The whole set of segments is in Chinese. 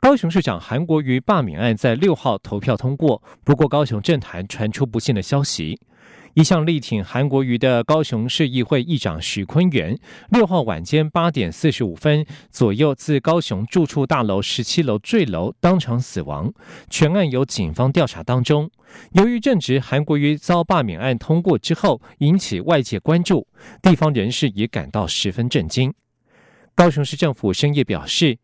高雄市长韩国瑜罢免案在六号投票通过，不过高雄政坛传出不幸的消息。一向力挺韩国瑜的高雄市议会议长许坤元，六号晚间八点四十五分左右自高雄住处大楼十七楼坠楼，当场死亡。全案由警方调查当中。由于正值韩国瑜遭罢免案通过之后，引起外界关注，地方人士也感到十分震惊。高雄市政府深夜表示。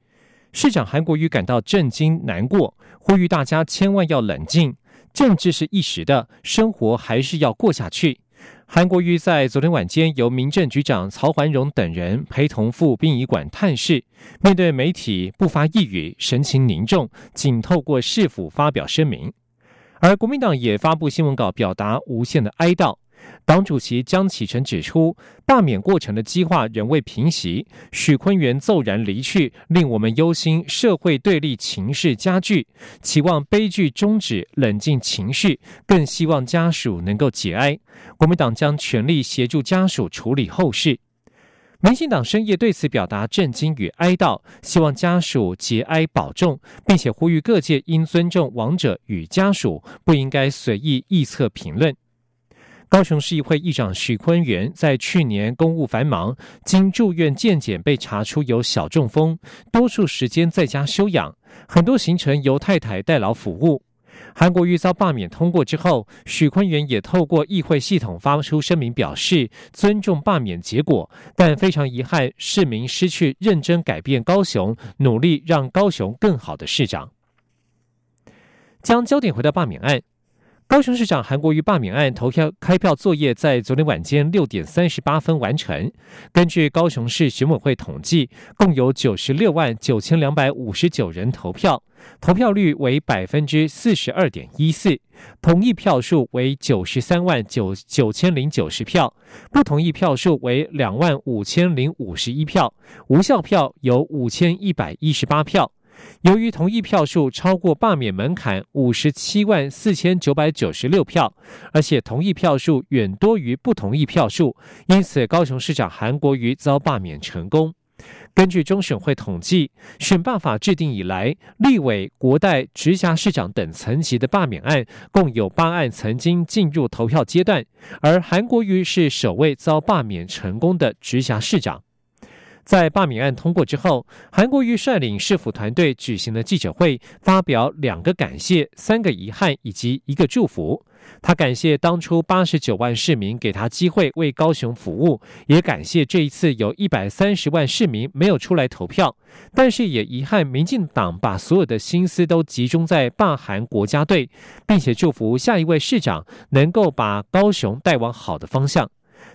市长韩国瑜感到震惊难过，呼吁大家千万要冷静，政治是一时的，生活还是要过下去。韩国瑜在昨天晚间由民政局长曹环荣等人陪同赴殡仪馆探视，面对媒体不发一语，神情凝重，仅透过市府发表声明。而国民党也发布新闻稿，表达无限的哀悼。党主席江启臣指出，罢免过程的激化仍未平息，许坤元骤然离去，令我们忧心社会对立情势加剧，期望悲剧终止，冷静情绪，更希望家属能够节哀。国民党将全力协助家属处理后事。民进党深夜对此表达震惊与哀悼，希望家属节哀保重，并且呼吁各界应尊重亡者与家属，不应该随意臆测评论。高雄市议会议长许坤元在去年公务繁忙，经住院健检被查出有小中风，多数时间在家休养，很多行程由太太代劳服务。韩国瑜遭罢免通过之后，许坤元也透过议会系统发出声明，表示尊重罢免结果，但非常遗憾市民失去认真改变高雄、努力让高雄更好的市长。将焦点回到罢免案。高雄市长韩国瑜罢免案投票开票作业在昨天晚间六点三十八分完成。根据高雄市选委会统计，共有九十六万九千两百五十九人投票，投票率为百分之四十二点一四，同意票数为九十三万九九千零九十票，不同意票数为两万五千零五十一票，无效票有五千一百一十八票。由于同意票数超过罢免门槛五十七万四千九百九十六票，而且同意票数远多于不同意票数，因此高雄市长韩国瑜遭罢免成功。根据中选会统计，选罢法制定以来，立委、国代、直辖市长等层级的罢免案共有八案曾经进入投票阶段，而韩国瑜是首位遭罢免成功的直辖市长。在罢免案通过之后，韩国瑜率领市府团队举行了记者会，发表两个感谢、三个遗憾以及一个祝福。他感谢当初八十九万市民给他机会为高雄服务，也感谢这一次有一百三十万市民没有出来投票，但是也遗憾民进党把所有的心思都集中在罢韩国家队，并且祝福下一位市长能够把高雄带往好的方向。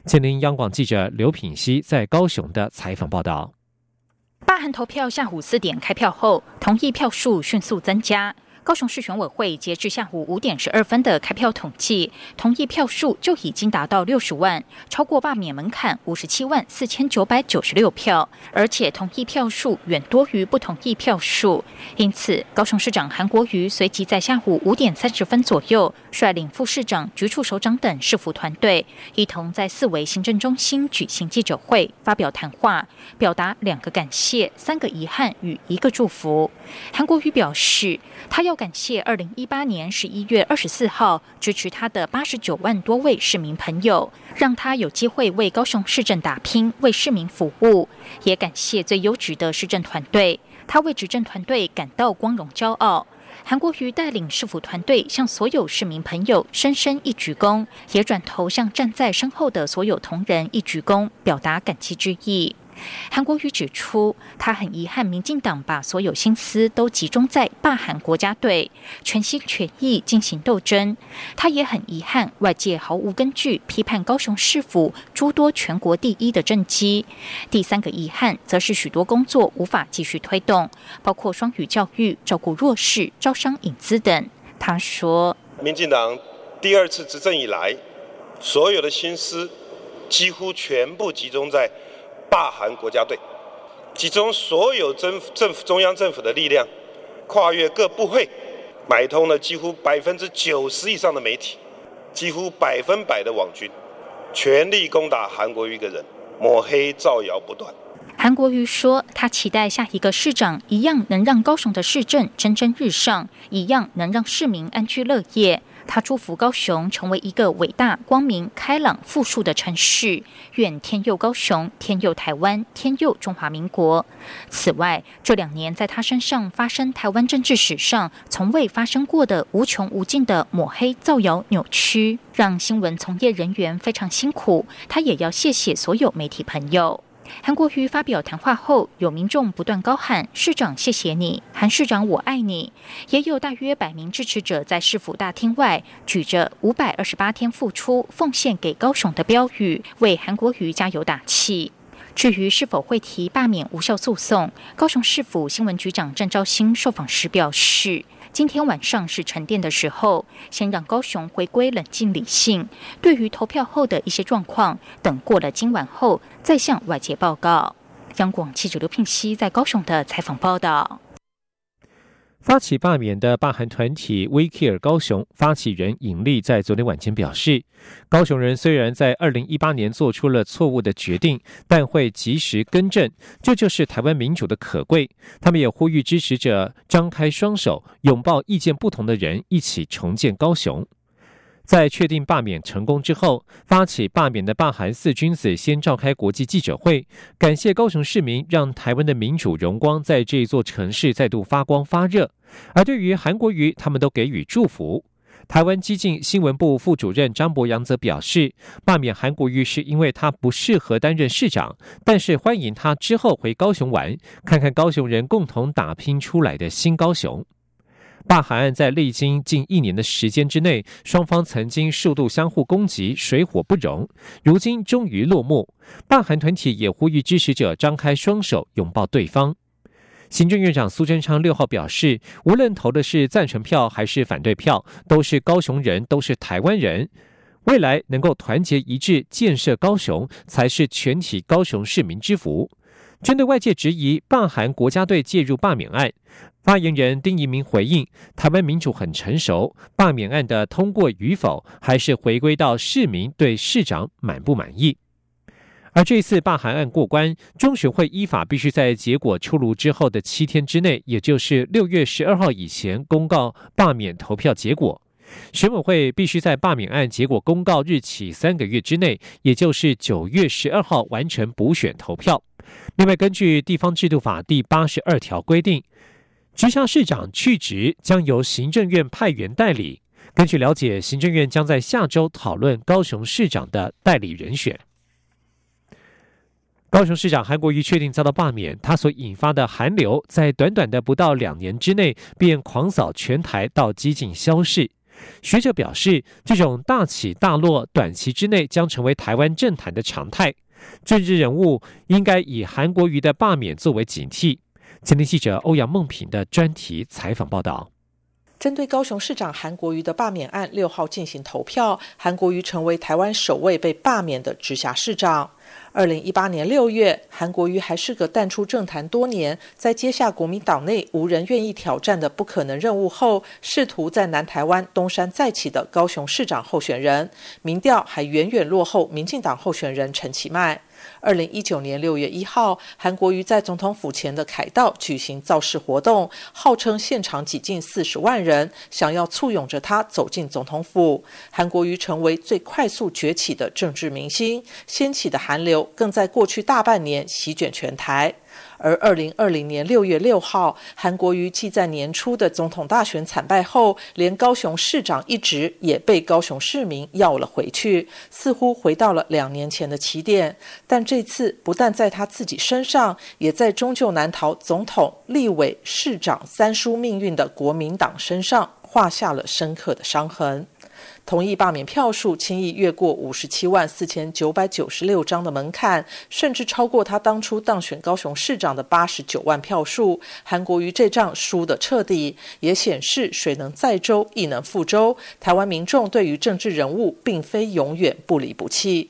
吉林央广记者刘品熙在高雄的采访报道：罢韩投票下午四点开票后，同意票数迅速增加。高雄市选委会截至下午五点十二分的开票统计，同意票数就已经达到六十万，超过罢免门槛五十七万四千九百九十六票，而且同意票数远多于不同意票数。因此，高雄市长韩国瑜随即在下午五点三十分左右，率领副市长、局处首长等市府团队，一同在四维行政中心举行记者会，发表谈话，表达两个感谢、三个遗憾与一个祝福。韩国瑜表示，他要。感谢二零一八年十一月二十四号支持他的八十九万多位市民朋友，让他有机会为高雄市政打拼，为市民服务。也感谢最优质的市政团队，他为执政团队感到光荣骄傲。韩国瑜带领市府团队向所有市民朋友深深一鞠躬，也转头向站在身后的所有同仁一鞠躬，表达感激之意。韩国瑜指出，他很遗憾，民进党把所有心思都集中在罢韩国家队，全心全意进行斗争。他也很遗憾，外界毫无根据批判高雄市府诸多全国第一的政绩。第三个遗憾，则是许多工作无法继续推动，包括双语教育、照顾弱势、招商引资等。他说。民进党第二次执政以来，所有的心思几乎全部集中在大韩国家队，集中所有政政府中央政府的力量，跨越各部会，买通了几乎百分之九十以上的媒体，几乎百分百的网军，全力攻打韩国瑜一个人，抹黑造谣不断。韩国瑜说，他期待下一个市长一样能让高雄的市政蒸蒸日上，一样能让市民安居乐业。他祝福高雄成为一个伟大、光明、开朗、富庶的城市，愿天佑高雄，天佑台湾，天佑中华民国。此外，这两年在他身上发生台湾政治史上从未发生过的无穷无尽的抹黑、造谣、扭曲，让新闻从业人员非常辛苦。他也要谢谢所有媒体朋友。韩国瑜发表谈话后，有民众不断高喊“市长，谢谢你，韩市长，我爱你”，也有大约百名支持者在市府大厅外举着“五百二十八天付出，奉献给高雄”的标语，为韩国瑜加油打气。至于是否会提罢免无效诉讼，高雄市府新闻局长郑昭兴受访时表示。今天晚上是沉淀的时候，先让高雄回归冷静理性。对于投票后的一些状况，等过了今晚后再向外界报告。央广记者刘聘熙在高雄的采访报道。发起罢免的罢韩团体 We Care 高雄发起人尹力在昨天晚间表示，高雄人虽然在二零一八年做出了错误的决定，但会及时更正，这就是台湾民主的可贵。他们也呼吁支持者张开双手，拥抱意见不同的人，一起重建高雄。在确定罢免成功之后，发起罢免的罢韩四君子先召开国际记者会，感谢高雄市民，让台湾的民主荣光在这座城市再度发光发热。而对于韩国瑜，他们都给予祝福。台湾激进新闻部副主任张博洋则表示，罢免韩国瑜是因为他不适合担任市长，但是欢迎他之后回高雄玩，看看高雄人共同打拼出来的新高雄。罢韩案在历经近一年的时间之内，双方曾经数度相互攻击，水火不容。如今终于落幕，罢韩团体也呼吁支持者张开双手，拥抱对方。行政院长苏贞昌六号表示，无论投的是赞成票还是反对票，都是高雄人，都是台湾人。未来能够团结一致建设高雄，才是全体高雄市民之福。针对外界质疑罢韩国家队介入罢免案，发言人丁一明回应：台湾民主很成熟，罢免案的通过与否，还是回归到市民对市长满不满意。而这次罢韩案过关，中选会依法必须在结果出炉之后的七天之内，也就是六月十二号以前公告罢免投票结果。选委会必须在罢免案结果公告日起三个月之内，也就是九月十二号完成补选投票。另外，根据地方制度法第八十二条规定，直辖市长去职将由行政院派员代理。根据了解，行政院将在下周讨论高雄市长的代理人选。高雄市长韩国瑜确定遭到罢免，他所引发的寒流，在短短的不到两年之内，便狂扫全台到几近消逝。学者表示，这种大起大落，短期之内将成为台湾政坛的常态。政治人物应该以韩国瑜的罢免作为警惕。前天记者欧阳梦平的专题采访报道。针对高雄市长韩国瑜的罢免案，六号进行投票，韩国瑜成为台湾首位被罢免的直辖市长。二零一八年六月，韩国瑜还是个淡出政坛多年，在接下国民党内无人愿意挑战的不可能任务后，试图在南台湾东山再起的高雄市长候选人，民调还远远落后民进党候选人陈其迈。二零一九年六月一号，韩国瑜在总统府前的凯道举行造势活动，号称现场挤进四十万人，想要簇拥着他走进总统府。韩国瑜成为最快速崛起的政治明星，掀起的韩流更在过去大半年席卷全台。而二零二零年六月六号，韩国瑜继在年初的总统大选惨败后，连高雄市长一职也被高雄市民要了回去，似乎回到了两年前的起点。但这次不但在他自己身上，也在终究难逃总统、立委、市长三输命运的国民党身上画下了深刻的伤痕。同意罢免票数轻易越过五十七万四千九百九十六张的门槛，甚至超过他当初当选高雄市长的八十九万票数。韩国瑜这仗输得彻底，也显示水能载舟，亦能覆舟。台湾民众对于政治人物，并非永远不离不弃。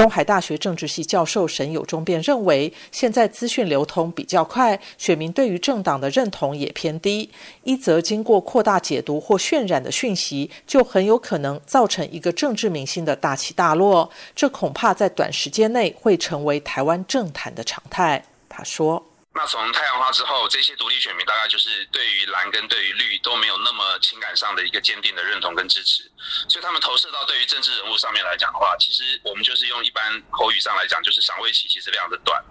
东海大学政治系教授沈友忠便认为，现在资讯流通比较快，选民对于政党的认同也偏低。一则经过扩大解读或渲染的讯息，就很有可能造成一个政治明星的大起大落。这恐怕在短时间内会成为台湾政坛的常态。他说。那从太阳花之后，这些独立选民大概就是对于蓝跟对于绿都没有那么情感上的一个坚定的认同跟支持，所以他们投射到对于政治人物上面来讲的话，其实我们就是用一般口语上来讲，就是赏味期其实非常的短，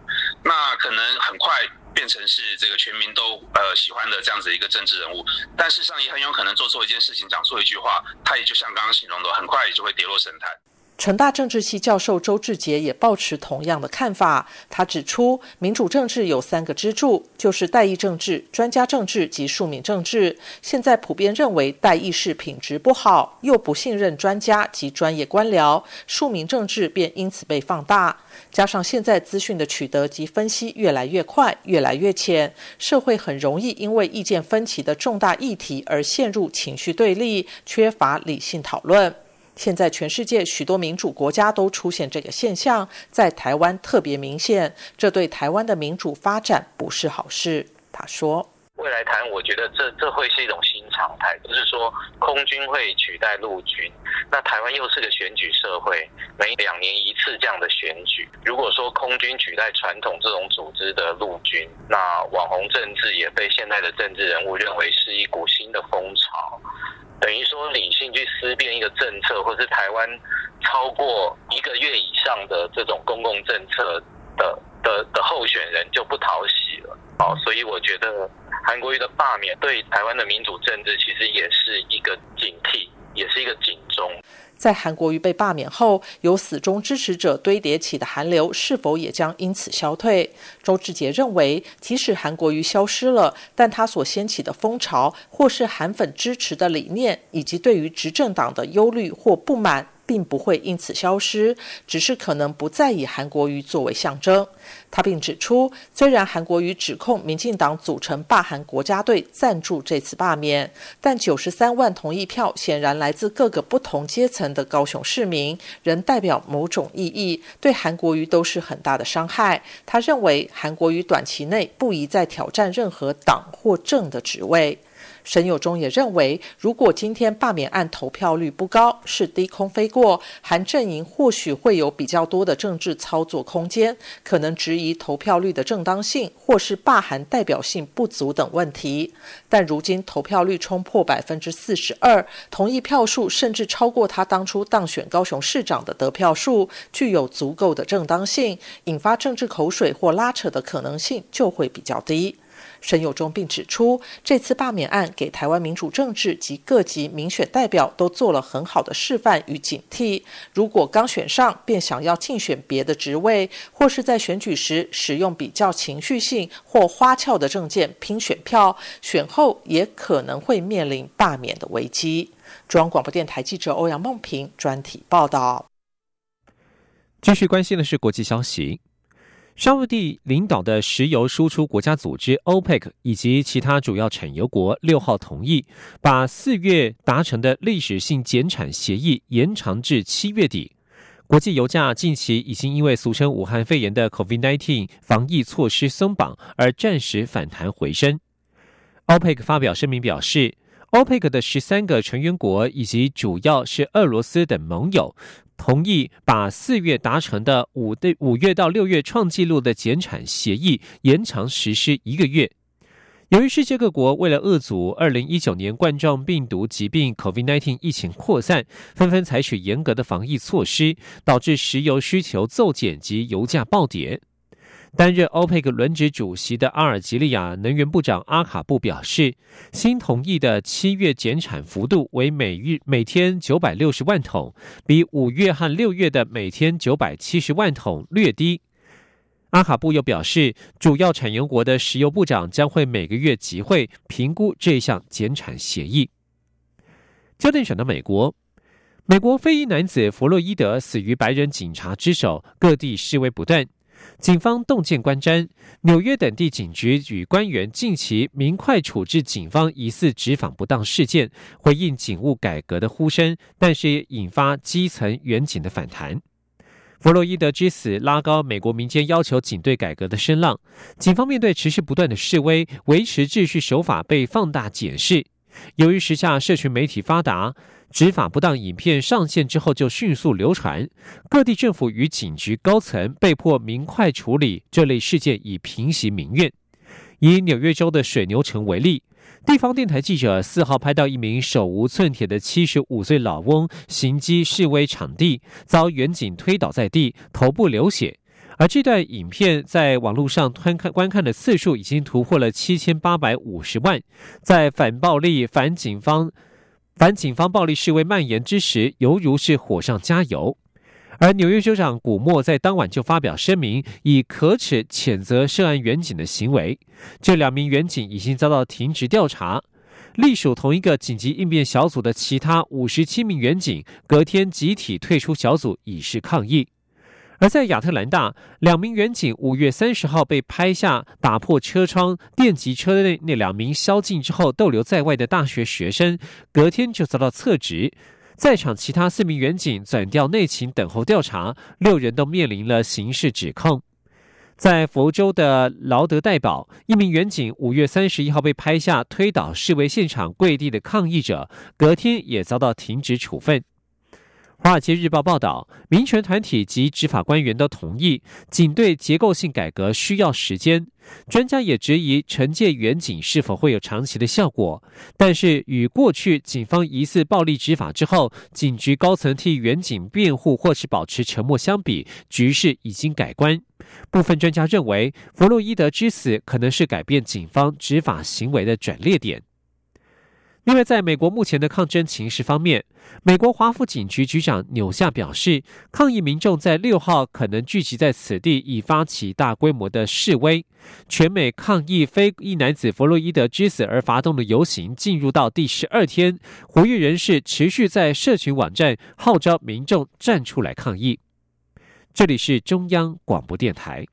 那可能很快变成是这个全民都呃喜欢的这样子一个政治人物，但事实上也很有可能做错一件事情，讲错一句话，他也就像刚刚形容的，很快也就会跌落神坛。成大政治系教授周志杰也抱持同样的看法。他指出，民主政治有三个支柱，就是代议政治、专家政治及庶民政治。现在普遍认为代议是品质不好，又不信任专家及专业官僚，庶民政治便因此被放大。加上现在资讯的取得及分析越来越快、越来越浅，社会很容易因为意见分歧的重大议题而陷入情绪对立，缺乏理性讨论。现在全世界许多民主国家都出现这个现象，在台湾特别明显，这对台湾的民主发展不是好事。他说：“未来谈，我觉得这这会是一种新常态，就是说空军会取代陆军。那台湾又是个选举社会，每两年一次这样的选举。如果说空军取代传统这种组织的陆军，那网红政治也被现在的政治人物认为是一股新的风潮。”等于说，理性去思辨一个政策，或是台湾超过一个月以上的这种公共政策的的的候选人就不讨喜了。好，所以我觉得韩国瑜的罢免对台湾的民主政治其实也是一个警惕，也是一个警钟。在韩国瑜被罢免后，由死忠支持者堆叠起的韩流是否也将因此消退？周志杰认为，即使韩国瑜消失了，但他所掀起的风潮，或是韩粉支持的理念，以及对于执政党的忧虑或不满。并不会因此消失，只是可能不再以韩国瑜作为象征。他并指出，虽然韩国瑜指控民进党组成罢韩国家队赞助这次罢免，但九十三万同意票显然来自各个不同阶层的高雄市民，仍代表某种意义，对韩国瑜都是很大的伤害。他认为，韩国瑜短期内不宜再挑战任何党或政的职位。沈友忠也认为，如果今天罢免案投票率不高，是低空飞过，韩阵营或许会有比较多的政治操作空间，可能质疑投票率的正当性，或是罢韩代表性不足等问题。但如今投票率冲破百分之四十二，同意票数甚至超过他当初当选高雄市长的得票数，具有足够的正当性，引发政治口水或拉扯的可能性就会比较低。沈友忠并指出，这次罢免案给台湾民主政治及各级民选代表都做了很好的示范与警惕。如果刚选上便想要竞选别的职位，或是在选举时使用比较情绪性或花俏的政见拼选票，选后也可能会面临罢免的危机。中央广播电台记者欧阳梦平专题报道。继续关心的是国际消息。沙地领导的石油输出国家组织 OPEC 以及其他主要产油国六号同意，把四月达成的历史性减产协议延长至七月底。国际油价近期已经因为俗称武汉肺炎的 COVID-19 防疫措施松绑而暂时反弹回升。OPEC 发表声明表示，OPEC 的十三个成员国以及主要是俄罗斯等盟友。同意把四月达成的五的五月到六月创纪录的减产协议延长实施一个月。由于世界各国为了遏阻二零一九年冠状病毒疾病 （COVID-19） 疫情扩散，纷纷采取严格的防疫措施，导致石油需求骤减及油价暴跌。担任欧佩克轮值主席的阿尔及利亚能源部长阿卡布表示，新同意的七月减产幅度为每日每天九百六十万桶，比五月和六月的每天九百七十万桶略低。阿卡布又表示，主要产油国的石油部长将会每个月集会评估这项减产协议。焦点选到美国。美国非裔男子弗洛伊德死于白人警察之手，各地示威不断，警方动见观瞻。纽约等地警局与官员近期明快处置警方疑似执法不当事件，回应警务改革的呼声，但是也引发基层远警的反弹。弗洛伊德之死拉高美国民间要求警队改革的声浪，警方面对持续不断的示威，维持秩序手法被放大检视。由于时下社群媒体发达。执法不当影片上线之后就迅速流传，各地政府与警局高层被迫明快处理这类事件，以平息民怨。以纽约州的水牛城为例，地方电台记者四号拍到一名手无寸铁的七十五岁老翁行击示威场地，遭远警推倒在地，头部流血。而这段影片在网络上观看观看的次数已经突破了七千八百五十万，在反暴力、反警方。反警方暴力示威蔓延之时，犹如是火上加油。而纽约州长古莫在当晚就发表声明，以可耻谴责涉案远警的行为。这两名远警已经遭到停职调查。隶属同一个紧急应变小组的其他五十七名远警，隔天集体退出小组，以示抗议。而在亚特兰大，两名远警五月三十号被拍下打破车窗、电击车内那两名宵禁之后逗留在外的大学学生，隔天就遭到撤职。在场其他四名远警转调内勤等候调查，六人都面临了刑事指控。在佛州的劳德代堡，一名远警五月三十一号被拍下推倒示威现场跪地的抗议者，隔天也遭到停职处分。《华尔街日报》报道，民权团体及执法官员都同意，警队结构性改革需要时间。专家也质疑惩戒远警是否会有长期的效果。但是，与过去警方疑似暴力执法之后，警局高层替远警辩护或是保持沉默相比，局势已经改观。部分专家认为，弗洛伊德之死可能是改变警方执法行为的转捩点。另外，在美国目前的抗争情势方面，美国华府警局局长纽夏表示，抗议民众在六号可能聚集在此地，以发起大规模的示威。全美抗议非裔男子弗洛伊德之死而发动的游行进入到第十二天，活跃人士持续在社群网站号召民众站出来抗议。这里是中央广播电台。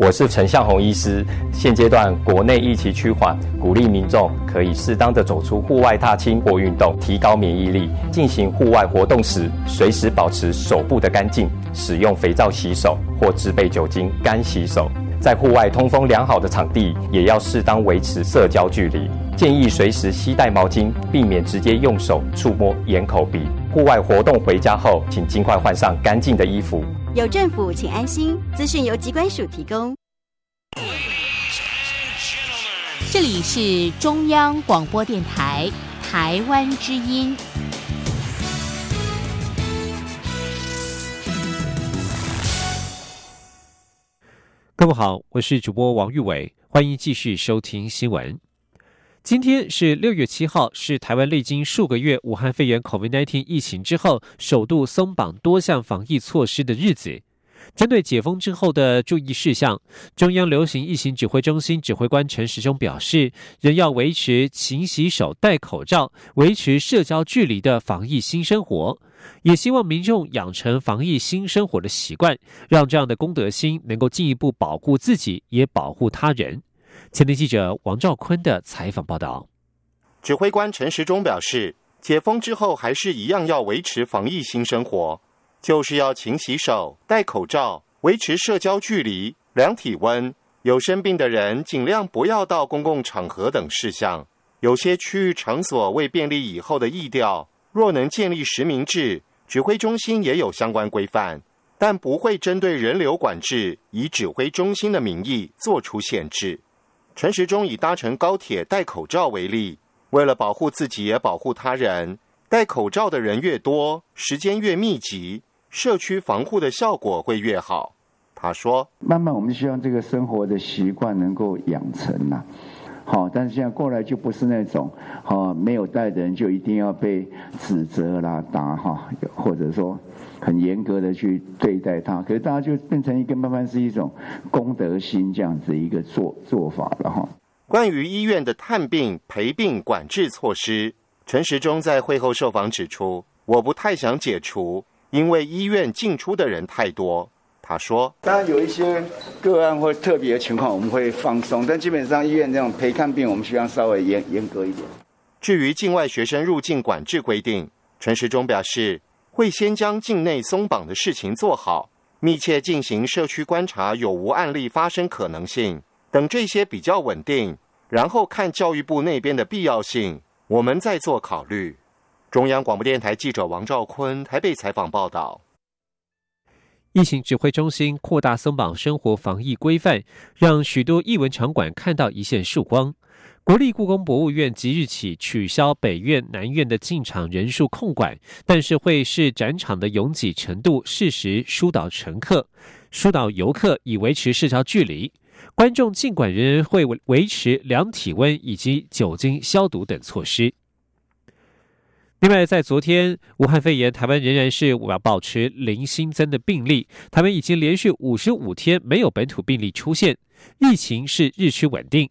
我是陈向红医师。现阶段国内疫情趋缓，鼓励民众可以适当的走出户外踏青或运动，提高免疫力。进行户外活动时，随时保持手部的干净，使用肥皂洗手或自备酒精干洗手。在户外通风良好的场地，也要适当维持社交距离。建议随时携带毛巾，避免直接用手触摸眼、口、鼻。户外活动回家后，请尽快换上干净的衣服。有政府，请安心。资讯由机关署提供。这里是中央广播电台台湾之音。各位好，我是主播王玉伟，欢迎继续收听新闻。今天是六月七号，是台湾历经数个月武汉肺炎 COVID-19 疫情之后，首度松绑多项防疫措施的日子。针对解封之后的注意事项，中央流行疫情指挥中心指挥官陈时中表示，仍要维持勤洗手、戴口罩、维持社交距离的防疫新生活，也希望民众养成防疫新生活的习惯，让这样的公德心能够进一步保护自己，也保护他人。前天记者王兆坤的采访报道，指挥官陈时中表示，解封之后还是一样要维持防疫新生活，就是要勤洗手、戴口罩、维持社交距离、量体温，有生病的人尽量不要到公共场合等事项。有些区域场所为便利以后的疫调，若能建立实名制，指挥中心也有相关规范，但不会针对人流管制，以指挥中心的名义做出限制。陈时中以搭乘高铁戴口罩为例，为了保护自己也保护他人，戴口罩的人越多，时间越密集，社区防护的效果会越好。他说：“慢慢我们希望这个生活的习惯能够养成呐，好，但是现在过来就不是那种，好没有戴的人就一定要被指责啦、打哈，或者说。”很严格的去对待他，可是大家就变成一个慢慢是一种公德心这样子一个做做法了哈。关于医院的探病陪病管制措施，陈时中在会后受访指出，我不太想解除，因为医院进出的人太多。他说：“当然有一些个案或特别的情况，我们会放松，但基本上医院这种陪看病，我们需要稍微严严格一点。”至于境外学生入境管制规定，陈时中表示，会先将境内松绑的事情做好，密切进行社区观察有无案例发生可能性，等这些比较稳定，然后看教育部那边的必要性，我们再做考虑。中央广播电台记者王兆坤台北采访报道。疫情指挥中心扩大松绑生活防疫规范，让许多艺文场馆看到一线曙光。国立故宫博物院即日起取消北院、南院的进场人数控管，但是会视展场的拥挤程度，适时疏导乘客、疏导游客，以维持社交距离。观众尽管仍然会维持量体温以及酒精消毒等措施。另外，在昨天，武汉肺炎台湾仍然是要保持零新增的病例，台湾已经连续五十五天没有本土病例出现，疫情是日趋稳定。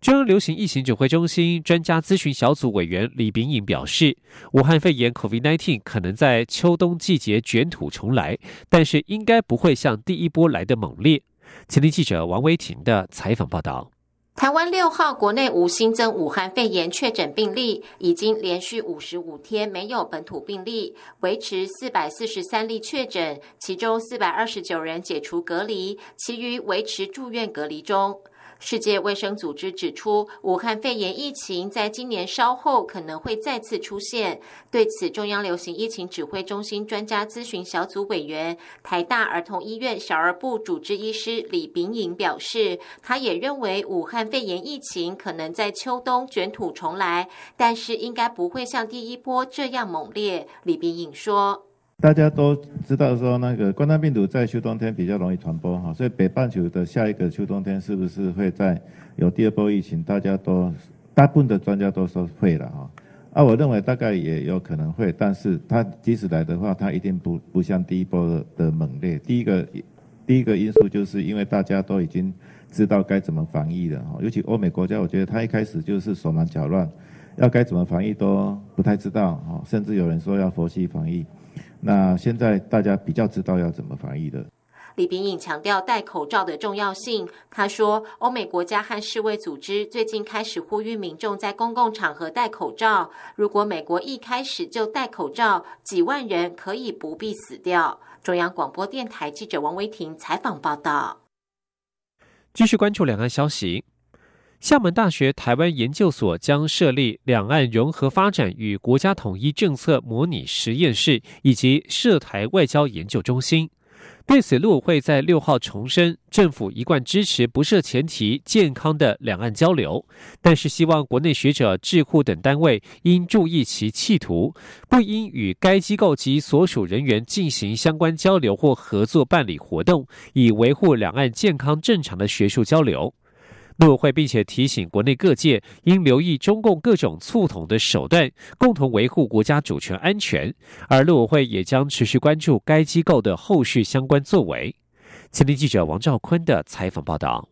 中央流行疫情指挥中心专家咨询小组委员李炳颖表示，武汉肺炎 （COVID-19） 可能在秋冬季节卷土重来，但是应该不会像第一波来的猛烈。前天记者王维婷的采访报道。台湾六号国内无新增武汉肺炎确诊病例，已经连续五十五天没有本土病例，维持四百四十三例确诊，其中四百二十九人解除隔离，其余维持住院隔离中。世界卫生组织指出，武汉肺炎疫情在今年稍后可能会再次出现。对此，中央流行疫情指挥中心专家咨询小组委员、台大儿童医院小儿部主治医师李炳颖表示，他也认为武汉肺炎疫情可能在秋冬卷土重来，但是应该不会像第一波这样猛烈。李炳颖说。大家都知道说，那个冠状病毒在秋冬天比较容易传播哈，所以北半球的下一个秋冬天是不是会在有第二波疫情？大家都大部分的专家都说会了哈。啊，我认为大概也有可能会，但是它即使来的话，它一定不不像第一波的猛烈。第一个第一个因素就是因为大家都已经知道该怎么防疫了哈，尤其欧美国家，我觉得他一开始就是手忙脚乱，要该怎么防疫都不太知道哈，甚至有人说要佛系防疫。那现在大家比较知道要怎么防疫的。李炳颖强调戴口罩的重要性。他说，欧美国家和世卫组织最近开始呼吁民众在公共场合戴口罩。如果美国一开始就戴口罩，几万人可以不必死掉。中央广播电台记者王维婷采访报道。继续关注两岸消息。厦门大学台湾研究所将设立两岸融合发展与国家统一政策模拟实验室，以及涉台外交研究中心。对此，陆委会在六号重申，政府一贯支持不设前提、健康的两岸交流，但是希望国内学者、智库等单位应注意其企图，不应与该机构及所属人员进行相关交流或合作办理活动，以维护两岸健康正常的学术交流。陆委会并且提醒国内各界应留意中共各种促统的手段，共同维护国家主权安全。而陆委会也将持续关注该机构的后续相关作为。前天记者王兆坤的采访报道。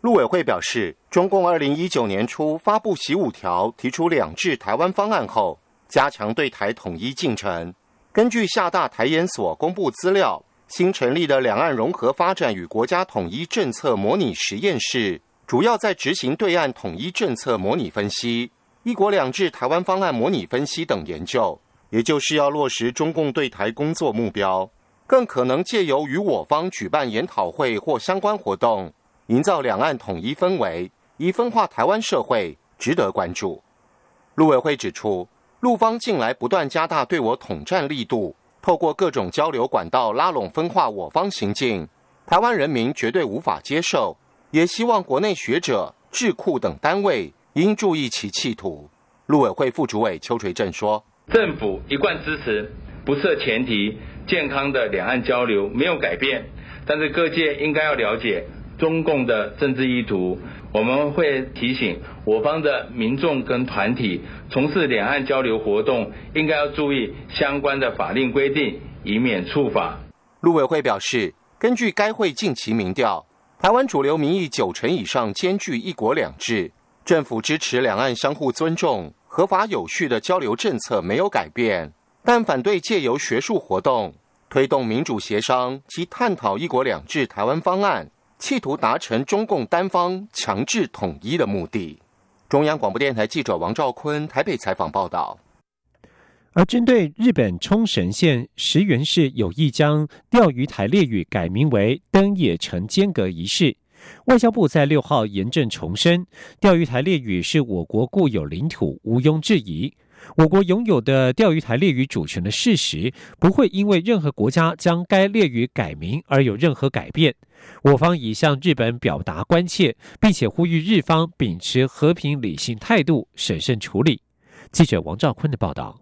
陆委会表示，中共二零一九年初发布“习五条”，提出“两制台湾方案”后，加强对台统一进程。根据厦大台研所公布资料。新成立的两岸融合发展与国家统一政策模拟实验室，主要在执行对岸统一政策模拟分析、一国两制台湾方案模拟分析等研究，也就是要落实中共对台工作目标。更可能借由与我方举办研讨会或相关活动，营造两岸统一氛围，以分化台湾社会，值得关注。陆委会指出，陆方近来不断加大对我统战力度。透过各种交流管道拉拢分化我方行径，台湾人民绝对无法接受，也希望国内学者、智库等单位应注意其企图。陆委会副主委邱垂正说：“政府一贯支持不设前提、健康的两岸交流没有改变，但是各界应该要了解中共的政治意图。我们会提醒我方的民众跟团体。”从事两岸交流活动，应该要注意相关的法令规定，以免触法。陆委会表示，根据该会近期民调，台湾主流民意九成以上兼具一国两制，政府支持两岸相互尊重、合法有序的交流政策没有改变。但反对借由学术活动推动民主协商及探讨“一国两制”台湾方案，企图达成中共单方强制统一的目的。中央广播电台记者王兆坤台北采访报道。而针对日本冲绳县石原市有意将钓鱼台列屿改名为登野城间隔一事，外交部在六号严正重申，钓鱼台列屿是我国固有领土，毋庸置疑。我国拥有的钓鱼台列屿主权的事实，不会因为任何国家将该列屿改名而有任何改变。我方已向日本表达关切，并且呼吁日方秉持和平理性态度，审慎处理。记者王兆坤的报道。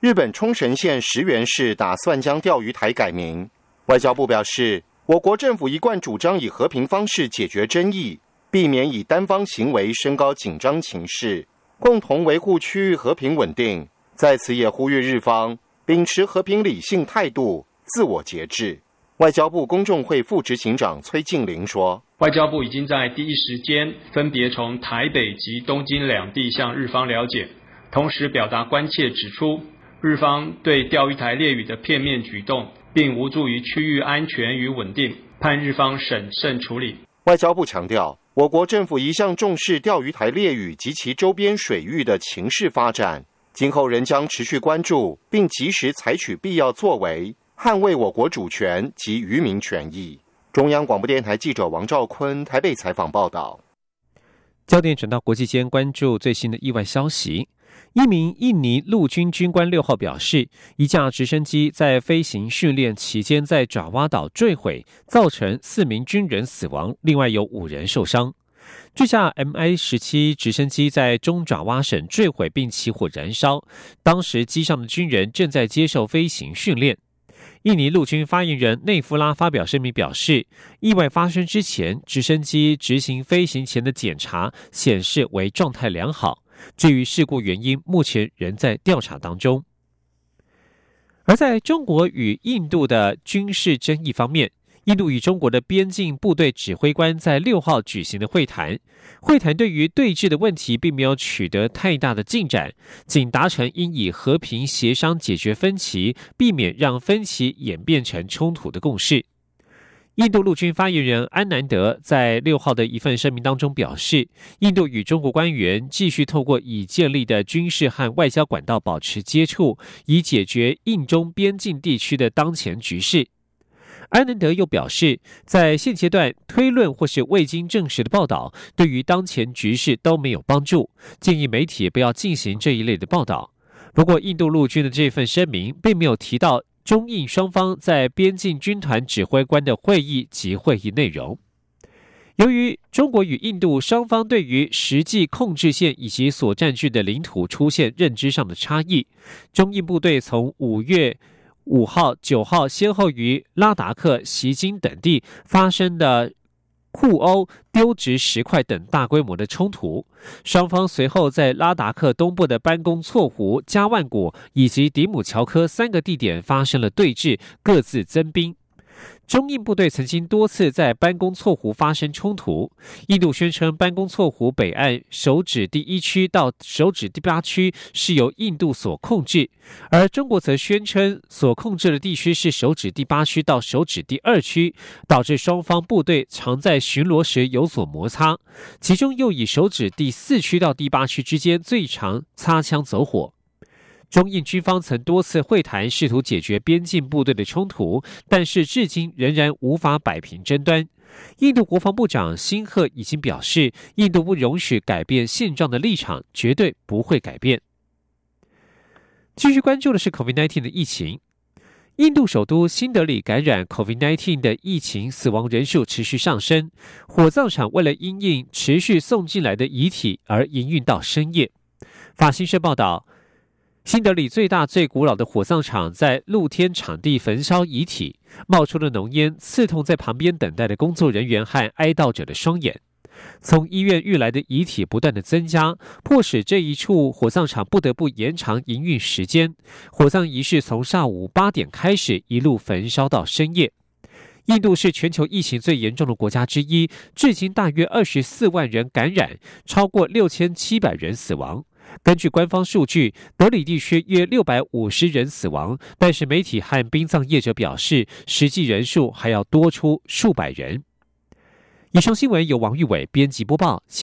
日本冲绳县石垣市打算将钓鱼台改名。外交部表示，我国政府一贯主张以和平方式解决争议，避免以单方行为升高紧张情势，共同维护区域和平稳定。在此也呼吁日方秉持和平理性态度，自我节制。外交部公众会副执行长崔静玲说：“外交部已经在第一时间分别从台北及东京两地向日方了解，同时表达关切，指出。”日方对钓鱼台列屿的片面举动，并无助于区域安全与稳定，盼日方审慎处理。外交部强调，我国政府一向重视钓鱼台列屿及其周边水域的情势发展，今后仍将持续关注，并及时采取必要作为，捍卫我国主权及渔民权益。中央广播电台记者王兆坤台北采访报道。焦点转到国际间，关注最新的意外消息。一名印尼陆军军官六号表示，一架直升机在飞行训练期间在爪哇岛坠毁，造成四名军人死亡，另外有五人受伤。这架 MI 十七直升机在中爪哇省坠毁并起火燃烧，当时机上的军人正在接受飞行训练。印尼陆军发言人内夫拉发表声明表示，意外发生之前，直升机执行飞行前的检查显示为状态良好。至于事故原因，目前仍在调查当中。而在中国与印度的军事争议方面，印度与中国的边境部队指挥官在六号举行的会谈，会谈对于对峙的问题并没有取得太大的进展，仅达成应以和平协商解决分歧，避免让分歧演变成冲突的共识。印度陆军发言人安南德在六号的一份声明当中表示，印度与中国官员继续透过已建立的军事和外交管道保持接触，以解决印中边境地区的当前局势。安南德又表示，在现阶段推论或是未经证实的报道，对于当前局势都没有帮助，建议媒体不要进行这一类的报道。不过，印度陆军的这份声明并没有提到。中印双方在边境军团指挥官的会议及会议内容。由于中国与印度双方对于实际控制线以及所占据的领土出现认知上的差异，中印部队从五月五号、九号先后于拉达克、锡金等地发生的。互殴、丢掷石块等大规模的冲突，双方随后在拉达克东部的班公错湖、加万古以及迪姆乔科三个地点发生了对峙，各自增兵。中印部队曾经多次在班公错湖发生冲突。印度宣称班公错湖北岸手指第一区到手指第八区是由印度所控制，而中国则宣称所控制的地区是手指第八区到手指第二区，导致双方部队常在巡逻时有所摩擦。其中又以手指第四区到第八区之间最常擦枪走火。中印军方曾多次会谈，试图解决边境部队的冲突，但是至今仍然无法摆平争端。印度国防部长辛赫已经表示，印度不容许改变现状的立场，绝对不会改变。继续关注的是 COVID-19 的疫情，印度首都新德里感染 COVID-19 的疫情死亡人数持续上升，火葬场为了因应持续送进来的遗体而营运到深夜。法新社报道。新德里最大、最古老的火葬场在露天场地焚烧遗体，冒出的浓烟刺痛在旁边等待的工作人员和哀悼者的双眼。从医院运来的遗体不断的增加，迫使这一处火葬场不得不延长营运时间。火葬仪式从上午八点开始，一路焚烧到深夜。印度是全球疫情最严重的国家之一，至今大约二十四万人感染，超过六千七百人死亡。根据官方数据，德里地区约六百五十人死亡，但是媒体和殡葬业者表示，实际人数还要多出数百人。以上新闻由王玉伟编辑播报，